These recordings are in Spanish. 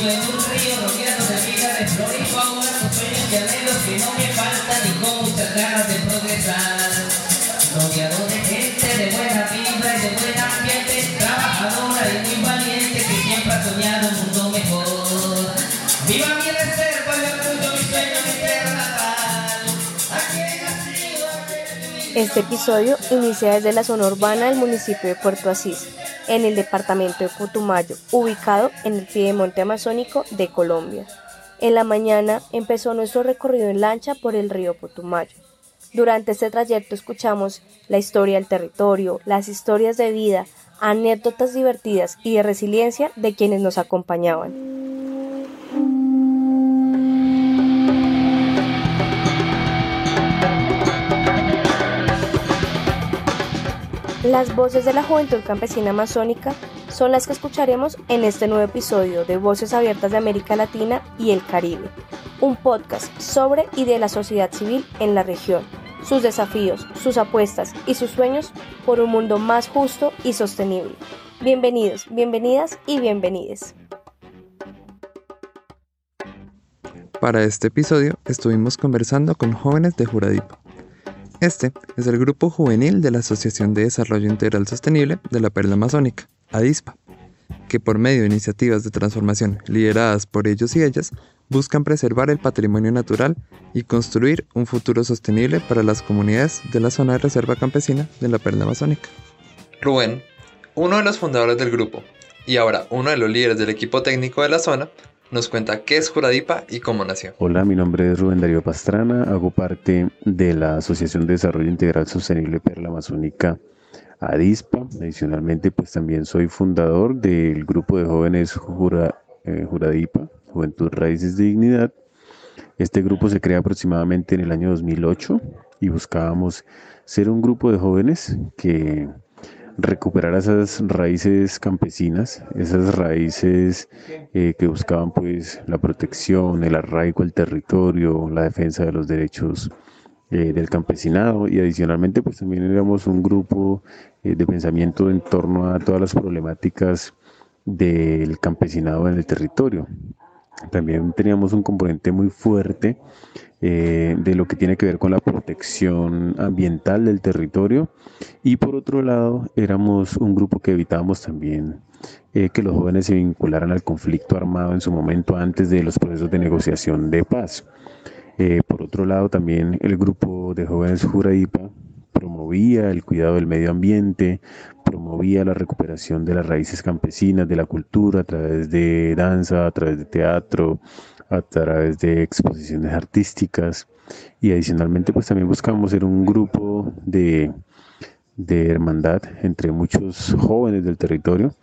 Vivo en un río rodeado de vida de flor y fauna, con sueños y anhelos que no me faltan y con muchas ganas de progresar. Rodeado de gente de buena vibra y de buen ambiente, trabajadora y muy valiente que siempre ha soñado un mundo mejor. Viva mi reserva, mi sueño, mi tierra natal. Este episodio inicia desde la zona urbana del municipio de Puerto Asís, en el departamento de Putumayo, ubicado en el piedemonte amazónico de Colombia. En la mañana empezó nuestro recorrido en lancha por el río Putumayo. Durante este trayecto escuchamos la historia del territorio, las historias de vida, anécdotas divertidas y de resiliencia de quienes nos acompañaban. Las voces de la juventud campesina amazónica son las que escucharemos en este nuevo episodio de Voces Abiertas de América Latina y el Caribe, un podcast sobre y de la sociedad civil en la región, sus desafíos, sus apuestas y sus sueños por un mundo más justo y sostenible. Bienvenidos, bienvenidas y bienvenides. Para este episodio estuvimos conversando con jóvenes de Juradipa. Este es el grupo juvenil de la Asociación de Desarrollo Integral Sostenible de la Perla Amazónica, ADISPA, que por medio de iniciativas de transformación lideradas por ellos y ellas, buscan preservar el patrimonio natural y construir un futuro sostenible para las comunidades de la zona de reserva campesina de la Perla Amazónica. Rubén, uno de los fundadores del grupo y ahora uno de los líderes del equipo técnico de la zona, nos cuenta qué es Juradipa y cómo nació. Hola, mi nombre es Rubén Darío Pastrana, hago parte de la Asociación de Desarrollo Integral Sostenible Perla Amazónica ADISPA. Adicionalmente, pues también soy fundador del grupo de jóvenes eh, Juradipa, Juventud Raíces de Dignidad. Este grupo se crea aproximadamente en el año 2008 y buscábamos ser un grupo de jóvenes que recuperar esas raíces campesinas, esas raíces eh, que buscaban pues la protección, el arraigo al territorio, la defensa de los derechos eh, del campesinado y adicionalmente pues también éramos un grupo eh, de pensamiento en torno a todas las problemáticas del campesinado en el territorio. También teníamos un componente muy fuerte eh, de lo que tiene que ver con la protección ambiental del territorio y por otro lado éramos un grupo que evitábamos también eh, que los jóvenes se vincularan al conflicto armado en su momento antes de los procesos de negociación de paz. Eh, por otro lado también el grupo de jóvenes Juradipa promovía el cuidado del medio ambiente, promovía la recuperación de las raíces campesinas, de la cultura a través de danza, a través de teatro, a través de exposiciones artísticas y adicionalmente pues también buscamos ser un grupo de, de hermandad entre muchos jóvenes del territorio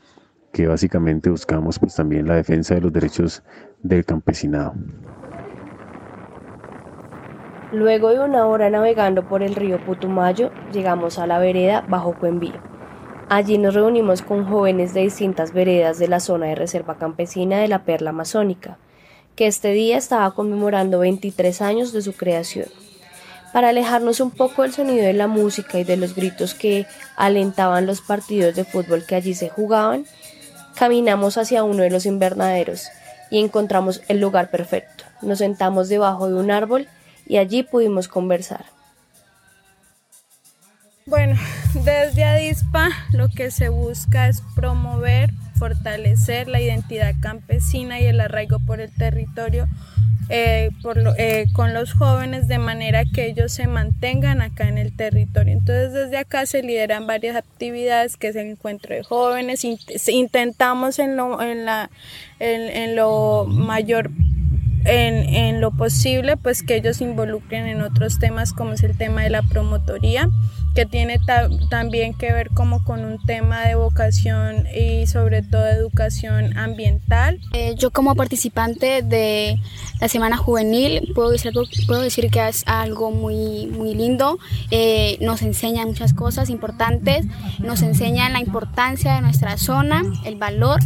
que básicamente buscamos pues también la defensa de los derechos del campesinado. Luego de una hora navegando por el río Putumayo, llegamos a la vereda Bajo Cuenvío. Allí nos reunimos con jóvenes de distintas veredas de la zona de reserva campesina de la Perla Amazónica, que este día estaba conmemorando 23 años de su creación. Para alejarnos un poco del sonido de la música y de los gritos que alentaban los partidos de fútbol que allí se jugaban, caminamos hacia uno de los invernaderos y encontramos el lugar perfecto. Nos sentamos debajo de un árbol y allí pudimos conversar. Bueno, desde Adispa lo que se busca es promover, fortalecer la identidad campesina y el arraigo por el territorio eh, eh, con los jóvenes de manera que ellos se mantengan acá en el territorio. Entonces desde acá se lideran varias actividades que es el encuentro de jóvenes. Int- intentamos en lo, en la, en lo mayor en, en lo posible, pues que ellos se involucren en otros temas como es el tema de la promotoría, que tiene ta- también que ver como con un tema de vocación y sobre todo educación ambiental. Eh, yo como participante de la Semana Juvenil puedo decir, puedo decir que es algo muy, muy lindo. Eh, nos enseñan muchas cosas importantes, nos enseñan la importancia de nuestra zona, el valor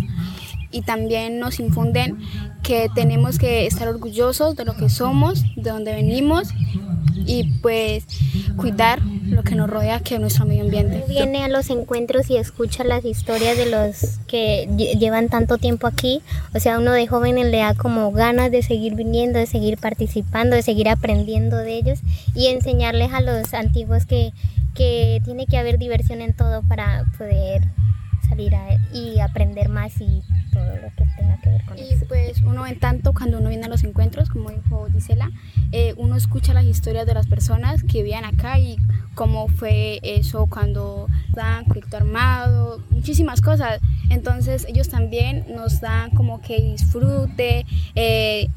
y también nos infunden que tenemos que estar orgullosos de lo que somos, de donde venimos y pues cuidar lo que nos rodea que nuestro medio ambiente. Viene a los encuentros y escucha las historias de los que llevan tanto tiempo aquí, o sea, uno de jóvenes le da como ganas de seguir viniendo, de seguir participando, de seguir aprendiendo de ellos y enseñarles a los antiguos que, que tiene que haber diversión en todo para poder salir y aprender más y todo lo que tenga que ver con y pues uno en tanto cuando uno viene a los encuentros, como dijo Gisela, eh, uno escucha las historias de las personas que vivían acá y cómo fue eso cuando dan conflicto armado, muchísimas cosas. Entonces ellos también nos dan como que disfrute, eh,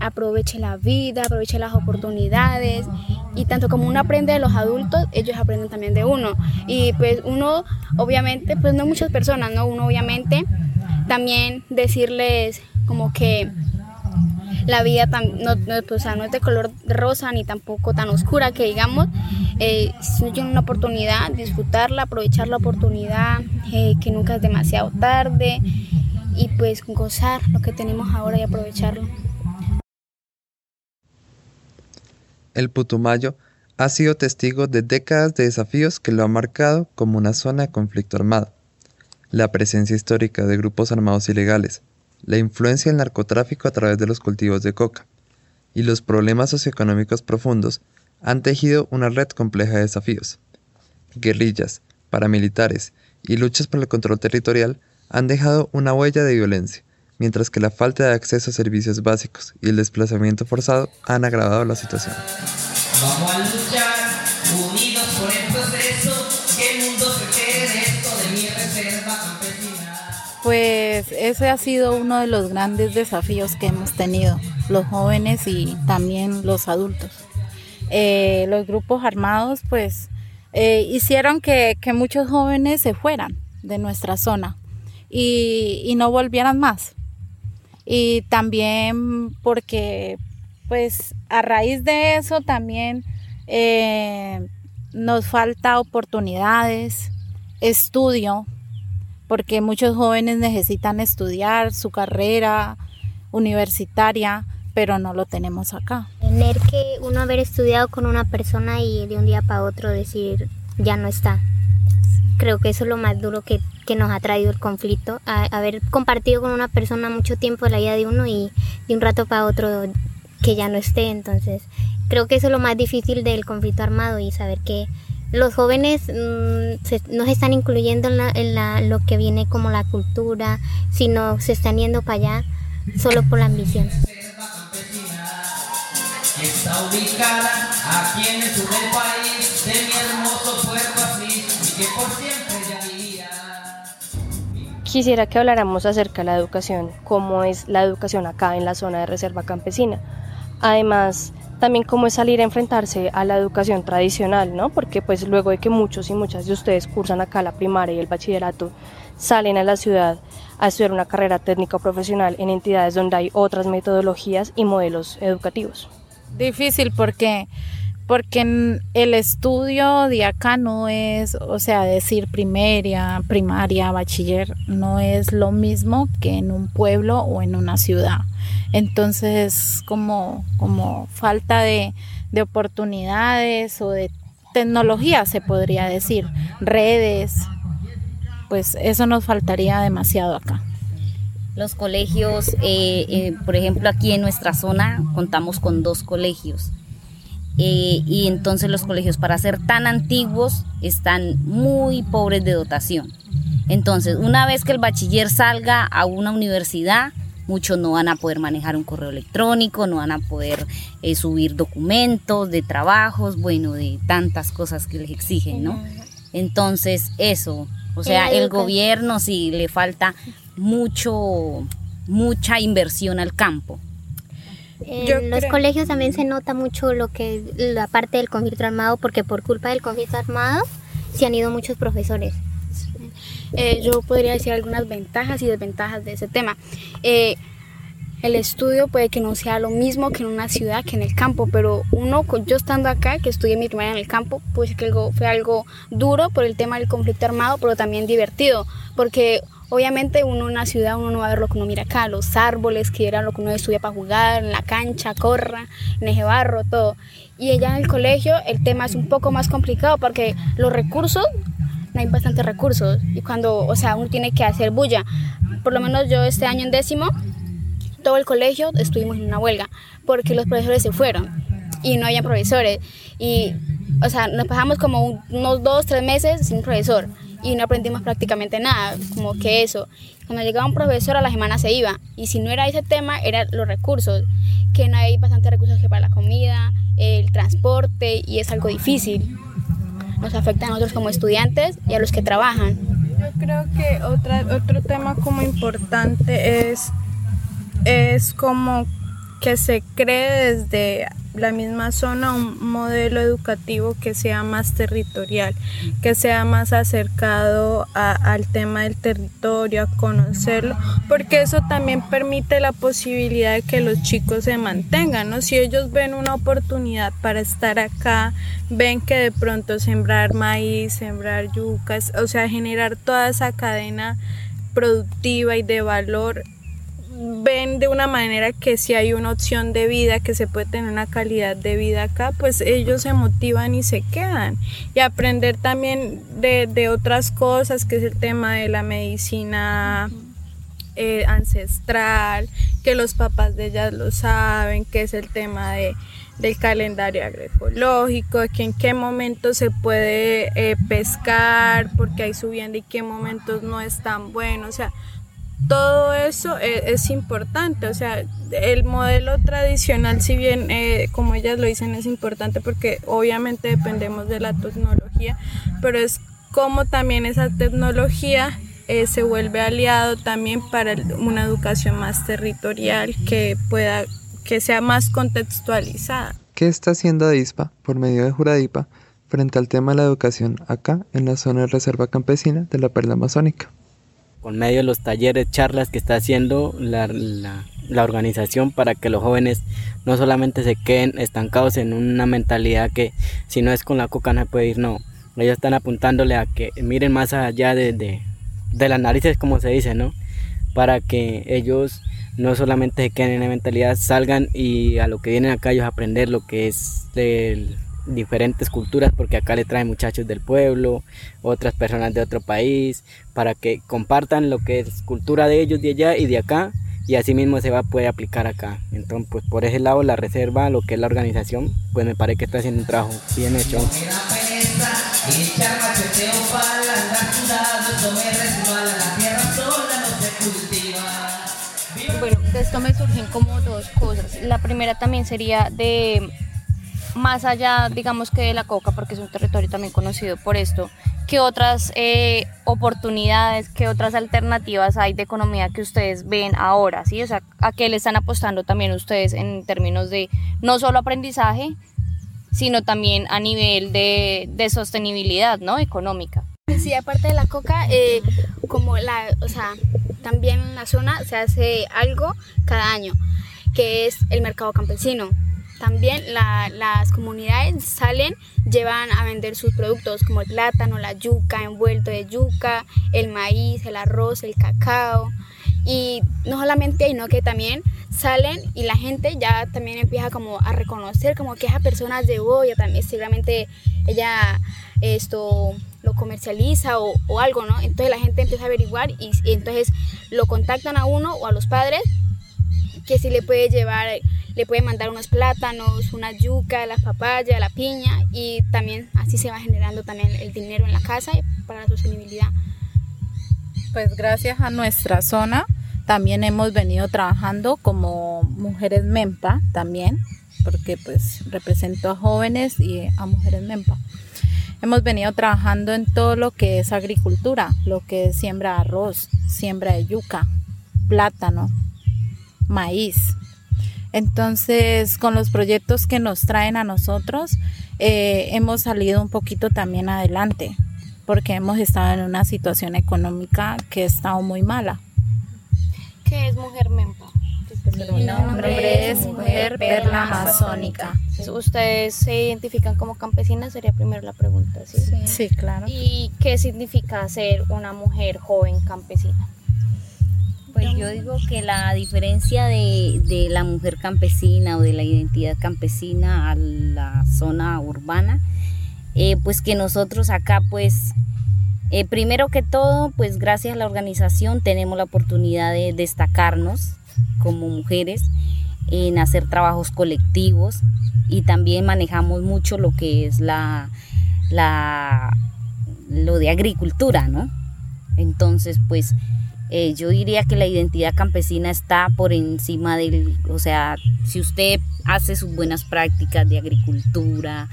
aproveche la vida, aproveche las oportunidades y tanto como uno aprende de los adultos, ellos aprenden también de uno. Y pues uno, obviamente, pues no muchas personas, ¿no? Uno obviamente también decirles como que la vida no, pues, no, es de color rosa ni tampoco tan oscura que digamos, eh, tienen una oportunidad, disfrutarla, aprovechar la oportunidad, eh, que nunca es demasiado tarde y pues gozar lo que tenemos ahora y aprovecharlo. El Putumayo ha sido testigo de décadas de desafíos que lo han marcado como una zona de conflicto armado. La presencia histórica de grupos armados ilegales, la influencia del narcotráfico a través de los cultivos de coca y los problemas socioeconómicos profundos han tejido una red compleja de desafíos. Guerrillas, paramilitares y luchas por el control territorial han dejado una huella de violencia, mientras que la falta de acceso a servicios básicos y el desplazamiento forzado han agravado la situación. Vamos a luchar unidos por el proceso, que el mundo se quede esto de mi reserva campesina. Pues ese ha sido uno de los grandes desafíos que hemos tenido, los jóvenes y también los adultos. Eh, los grupos armados pues eh, hicieron que, que, muchos jóvenes se fueran de nuestra zona y, y no volvieran más y también porque pues a raíz de eso también eh, nos falta oportunidades, estudio, porque muchos jóvenes necesitan estudiar su carrera universitaria, pero no lo tenemos acá. Tener que uno haber estudiado con una persona y de un día para otro decir ya no está. Creo que eso es lo más duro que que nos ha traído el conflicto, haber compartido con una persona mucho tiempo la vida de uno y de un rato para otro que ya no esté. Entonces, creo que eso es lo más difícil del conflicto armado y saber que los jóvenes mm, no se están incluyendo en, la, lo que viene como la cultura, sino se están yendo para allá solo por la ambición. Está ubicada aquí en el sur del país, de mi hermoso puerto Quisiera que habláramos acerca de la educación, cómo es la educación acá en la zona de reserva campesina. Además, también cómo es salir a enfrentarse a la educación tradicional, ¿no? Porque pues luego de que muchos y muchas de ustedes cursan acá la primaria y el bachillerato, salen a la ciudad a estudiar una carrera técnica o profesional en entidades donde hay otras metodologías y modelos educativos. Difícil porque porque el estudio de acá no es, o sea, decir primaria, primaria, bachiller, no es lo mismo que en un pueblo o en una ciudad. Entonces, como, como falta de, de oportunidades o de tecnología, se podría decir, redes, pues eso nos faltaría demasiado acá. Los colegios, eh, eh, por ejemplo, aquí en nuestra zona contamos con dos colegios eh, y entonces los colegios para ser tan antiguos están muy pobres de dotación. Entonces, una vez que el bachiller salga a una universidad, muchos no van a poder manejar un correo electrónico, no van a poder eh, subir documentos de trabajos, bueno, de tantas cosas que les exigen, ¿no? Entonces, eso, o sea, el gobierno sí le falta mucho, mucha inversión al campo. En los colegios también se nota mucho lo que la parte del conflicto armado, porque por culpa del conflicto armado se han ido muchos profesores. Eh, yo podría decir algunas ventajas y desventajas de ese tema. Eh, el estudio puede que no sea lo mismo que en una ciudad que en el campo, pero uno, yo estando acá, que estudié mi primaria en el campo, pues que fue algo duro por el tema del conflicto armado, pero también divertido, porque Obviamente uno en la ciudad uno no va a ver lo que uno mira acá, los árboles, que era lo que uno estudia para jugar, en la cancha, corra, en ese barro, todo. Y allá en el colegio el tema es un poco más complicado porque los recursos, no hay bastantes recursos. Y cuando, o sea, uno tiene que hacer bulla. Por lo menos yo este año en décimo, todo el colegio estuvimos en una huelga porque los profesores se fueron y no había profesores. Y, o sea, nos pasamos como unos dos, tres meses sin profesor y no aprendimos prácticamente nada, como que eso. Cuando llegaba un profesor a la semana se iba y si no era ese tema, eran los recursos, que no hay bastantes recursos que para la comida, el transporte y es algo difícil. Nos afecta a nosotros como estudiantes y a los que trabajan. Yo creo que otra, otro tema como importante es, es como que se cree desde la misma zona un modelo educativo que sea más territorial, que sea más acercado al tema del territorio, a conocerlo, porque eso también permite la posibilidad de que los chicos se mantengan, ¿no? Si ellos ven una oportunidad para estar acá, ven que de pronto sembrar maíz, sembrar yucas, o sea, generar toda esa cadena productiva y de valor ven de una manera que si hay una opción de vida, que se puede tener una calidad de vida acá, pues ellos se motivan y se quedan. Y aprender también de, otras cosas, que es el tema de la medicina eh, ancestral, que los papás de ellas lo saben, que es el tema de, del calendario agroecológico, que en qué momentos se puede eh, pescar, porque hay subiendo y qué momentos no es tan bueno. O sea, todo eso e, es, importante, o sea, el modelo tradicional, si bien eh, como ellas lo dicen, es importante porque obviamente dependemos de la tecnología, pero es como también esa tecnología eh, se vuelve aliado también para una educación más territorial que pueda, que sea más contextualizada. ¿Qué está haciendo ADISPA por medio de Juradipa frente al tema de la educación acá en la zona de reserva campesina de la Perla Amazónica? Con medio de los talleres, charlas que está haciendo la, organización para que los jóvenes no solamente se queden estancados en una mentalidad que si no es con la coca no puede ir, no. Ellos están apuntándole a que miren más allá de, de, las narices, como se dice, ¿no? Para que ellos no solamente se queden en la mentalidad, salgan y a lo que vienen acá ellos aprender lo que es el, diferentes culturas porque acá le traen muchachos del pueblo, otras personas de otro país, para que compartan lo que es cultura de ellos de allá y de acá y así mismo se va poder aplicar acá. Entonces, pues por ese lado la reserva, lo que es la organización, pues me parece que está haciendo un trabajo bien hecho. Bueno, de esto me surgen como dos cosas. La primera también sería de más allá, digamos que de la coca, porque es un territorio también conocido por esto, ¿qué otras eh, oportunidades, qué otras alternativas hay de economía que ustedes ven ahora? ¿sí? O sea, ¿a qué le están apostando también ustedes en términos de no solo aprendizaje, sino también a nivel de, sostenibilidad ¿no? económica? Sí, aparte de la coca, eh, como la, o sea, también en la zona se hace algo cada año, que es el mercado campesino también las comunidades salen, llevan a vender sus productos como el plátano, la yuca, envuelto de yuca, el maíz, el arroz, el cacao. Y no solamente, sino que también salen y la gente ya también empieza como a reconocer como que esa persona es de Boya, también seguramente ella esto lo comercializa o, algo, ¿no? Entonces la gente empieza a averiguar y, y entonces lo contactan a uno o a los padres que si le puede llevar le puede mandar unos plátanos, una yuca, la papaya, la piña y también así se va generando también el dinero en la casa para la sostenibilidad. Pues gracias a nuestra zona también hemos venido trabajando como mujeres MEMPA también, porque pues represento a jóvenes y a mujeres MEMPA. Hemos venido trabajando en todo lo que es agricultura, lo que es siembra de arroz, siembra de yuca, plátano, maíz, entonces, con los proyectos que nos traen a nosotros, eh, hemos salido un poquito también adelante, porque hemos estado en una situación económica que ha estado muy mala. ¿Qué es Mujer Mempa? Mi nombre es Mujer Perla Amazónica. ¿Ustedes se identifican como campesinas? Sería primero la pregunta, ¿sí? Sí, claro. ¿Y qué significa ser una mujer joven campesina? Pues yo digo que la diferencia de, de, la mujer campesina o de la identidad campesina a la zona urbana, eh, pues que nosotros acá pues eh, primero que todo, pues gracias a la organización tenemos la oportunidad de destacarnos como mujeres en hacer trabajos colectivos y también manejamos mucho lo que es la, la lo de agricultura, ¿no? Entonces, pues eh, yo diría que la identidad campesina está por encima del, o sea, si usted hace sus buenas prácticas de agricultura,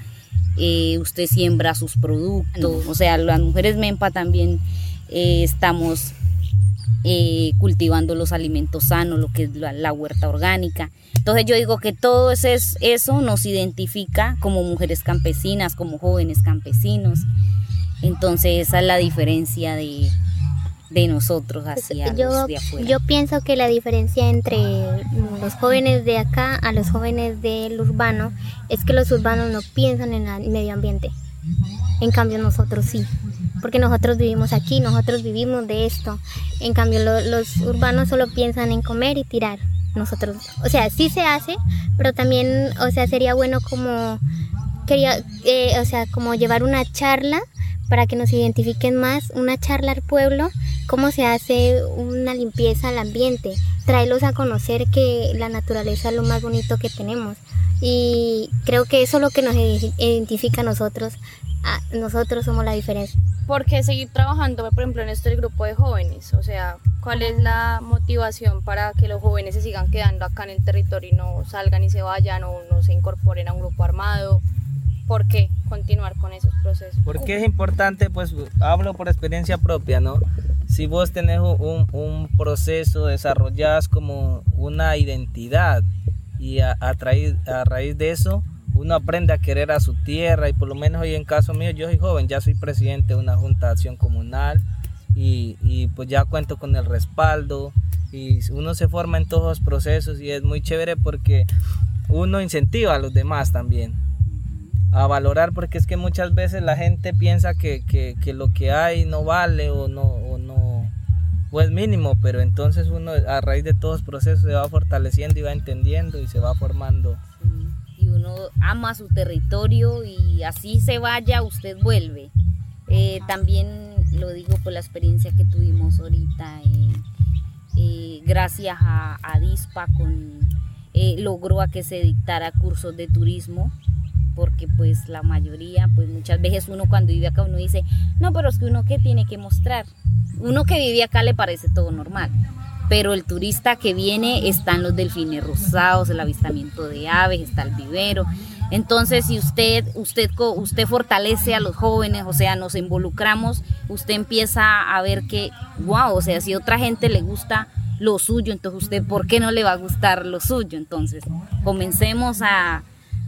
eh, usted siembra sus productos, o sea, las mujeres MEMPA también eh, estamos eh, cultivando los alimentos sanos, lo que es la, huerta orgánica. Entonces yo digo que todo eso, eso nos identifica como mujeres campesinas, como jóvenes campesinos. Entonces esa es la diferencia de, de nosotros pues, hacia yo, los de afuera. Yo pienso que la diferencia entre los jóvenes de acá a los jóvenes del urbano es que los urbanos no piensan en el medio ambiente. En cambio nosotros sí, porque nosotros vivimos aquí, nosotros vivimos de esto. En cambio los urbanos solo piensan en comer y tirar. Nosotros, o sea, sí se hace, pero también, o sea, sería bueno como quería, eh, o sea, como llevar una charla para que nos identifiquen más, una charla al pueblo, cómo se hace una limpieza al ambiente, traerlos a conocer que la naturaleza es lo más bonito que tenemos. Y creo que eso es lo que nos identifica a nosotros. nosotros somos la diferencia. ¿Por qué seguir trabajando, por ejemplo, en este grupo de jóvenes? O sea, ¿cuál es la motivación para que los jóvenes se sigan quedando acá en el territorio y no salgan y se vayan o no se incorporen a un grupo armado? ¿Por qué continuar con esos procesos? Porque es importante, pues hablo por experiencia propia, ¿no? Si vos tenés un, un proceso, desarrollás como una identidad y a, raíz de eso uno aprende a querer a su tierra y por lo menos hoy en caso mío, yo soy joven, ya soy presidente de una junta de acción comunal y, y pues ya cuento con el respaldo y uno se forma en todos los procesos y es muy chévere porque uno incentiva a los demás también a valorar porque es que muchas veces la gente piensa que, que, lo que hay no vale o no, o no o es mínimo, pero entonces uno a raíz de todos los procesos se va fortaleciendo y va entendiendo y se va formando. Y uno ama su territorio y así se vaya, usted vuelve. Eh, también lo digo por la experiencia que tuvimos ahorita, eh, eh, gracias a, a, DISPA con, logró a que se dictara cursos de turismo porque pues la mayoría, pues muchas veces uno cuando vive acá uno dice, no, pero es que uno qué tiene que mostrar. Uno que vive acá le parece todo normal, pero el turista que viene están los delfines rosados, el avistamiento de aves, está el vivero. Entonces, si usted, usted, usted fortalece a los jóvenes, o sea, nos involucramos, usted empieza a ver que, wow, o sea, si otra gente le gusta lo suyo, entonces usted, ¿por qué no le va a gustar lo suyo? Entonces, comencemos a,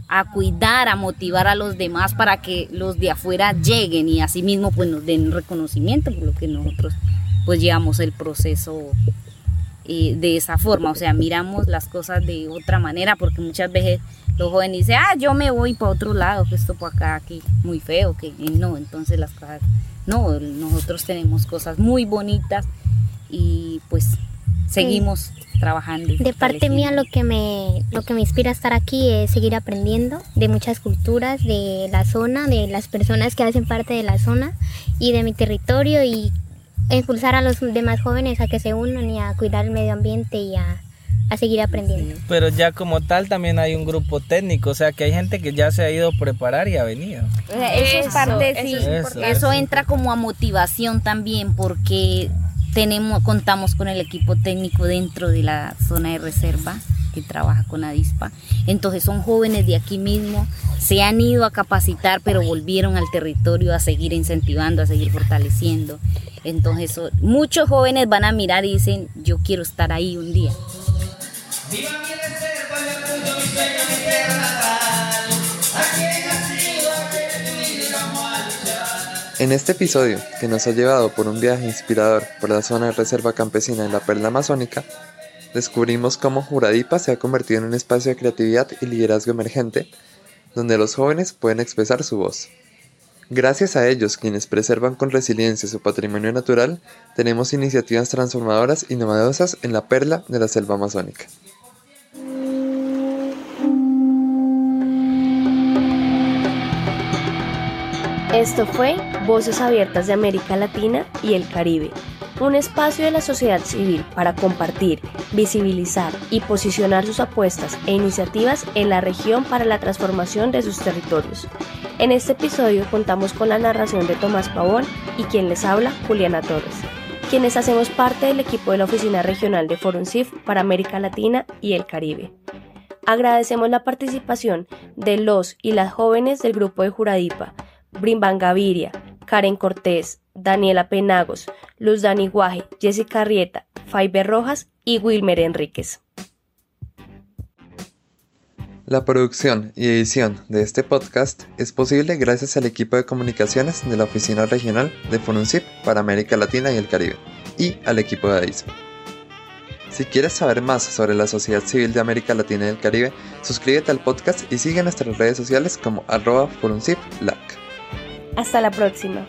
a cuidar, a motivar a los demás para que los de afuera lleguen y así mismo pues nos den reconocimiento por lo que nosotros pues llevamos el proceso eh, de esa forma, o sea, miramos las cosas de otra manera porque muchas veces los jóvenes dicen, ah, yo me voy para otro lado, que esto por acá, aquí, muy feo, que no, entonces las cosas, no, nosotros tenemos cosas muy bonitas y pues seguimos trabajando. de parte mía lo que me lo que me inspira a estar aquí es seguir aprendiendo de muchas culturas de la zona, de las personas que hacen parte de la zona y de mi territorio y impulsar a los demás jóvenes a que se unan y a cuidar el medio ambiente y a, seguir aprendiendo. Pero ya como tal también hay un grupo técnico, o sea que hay gente que ya se ha ido a preparar y ha venido. Eso, es parte, sí, eso entra como a motivación también porque tenemos, contamos con el equipo técnico dentro de la zona de reserva que trabaja con Adispa. Entonces son jóvenes de aquí mismo, se han ido a capacitar, pero volvieron al territorio a seguir incentivando, a seguir fortaleciendo. Entonces muchos jóvenes van a mirar y dicen, yo quiero estar ahí un día. Viva mi reserva, mi sueño, mi tierra En este episodio, que nos ha llevado por un viaje inspirador por la zona de reserva campesina de la Perla Amazónica, descubrimos cómo Juradipa se ha convertido en un espacio de creatividad y liderazgo emergente, donde los jóvenes pueden expresar su voz. Gracias a ellos, quienes preservan con resiliencia su patrimonio natural, tenemos iniciativas transformadoras y novedosas en la perla de la selva amazónica. Esto fue Voces Abiertas de América Latina y el Caribe, un espacio de la sociedad civil para compartir, visibilizar y posicionar sus apuestas e iniciativas en la región para la transformación de sus territorios. En este episodio contamos con la narración de Tomás Pavón y quien les habla, Juliana Torres, quienes hacemos parte del equipo de la Oficina Regional de Forum CIF para América Latina y el Caribe. Agradecemos la participación de los y las jóvenes del grupo de Juradipa, Brimban Gaviria, Karen Cortés, Daniela Penagos, Luz Dani Guaje, Jessica Rieta, Faiber Rojas y Wilmer Enríquez. La producción y edición de este podcast es posible gracias al equipo de comunicaciones de la Oficina Regional de FONUNCIP para América Latina y el Caribe y al equipo de AISP. Si quieres saber más sobre la sociedad civil de América Latina y el Caribe, suscríbete al podcast y sigue nuestras redes sociales como arroba FONUNCIPLAC. Hasta la próxima.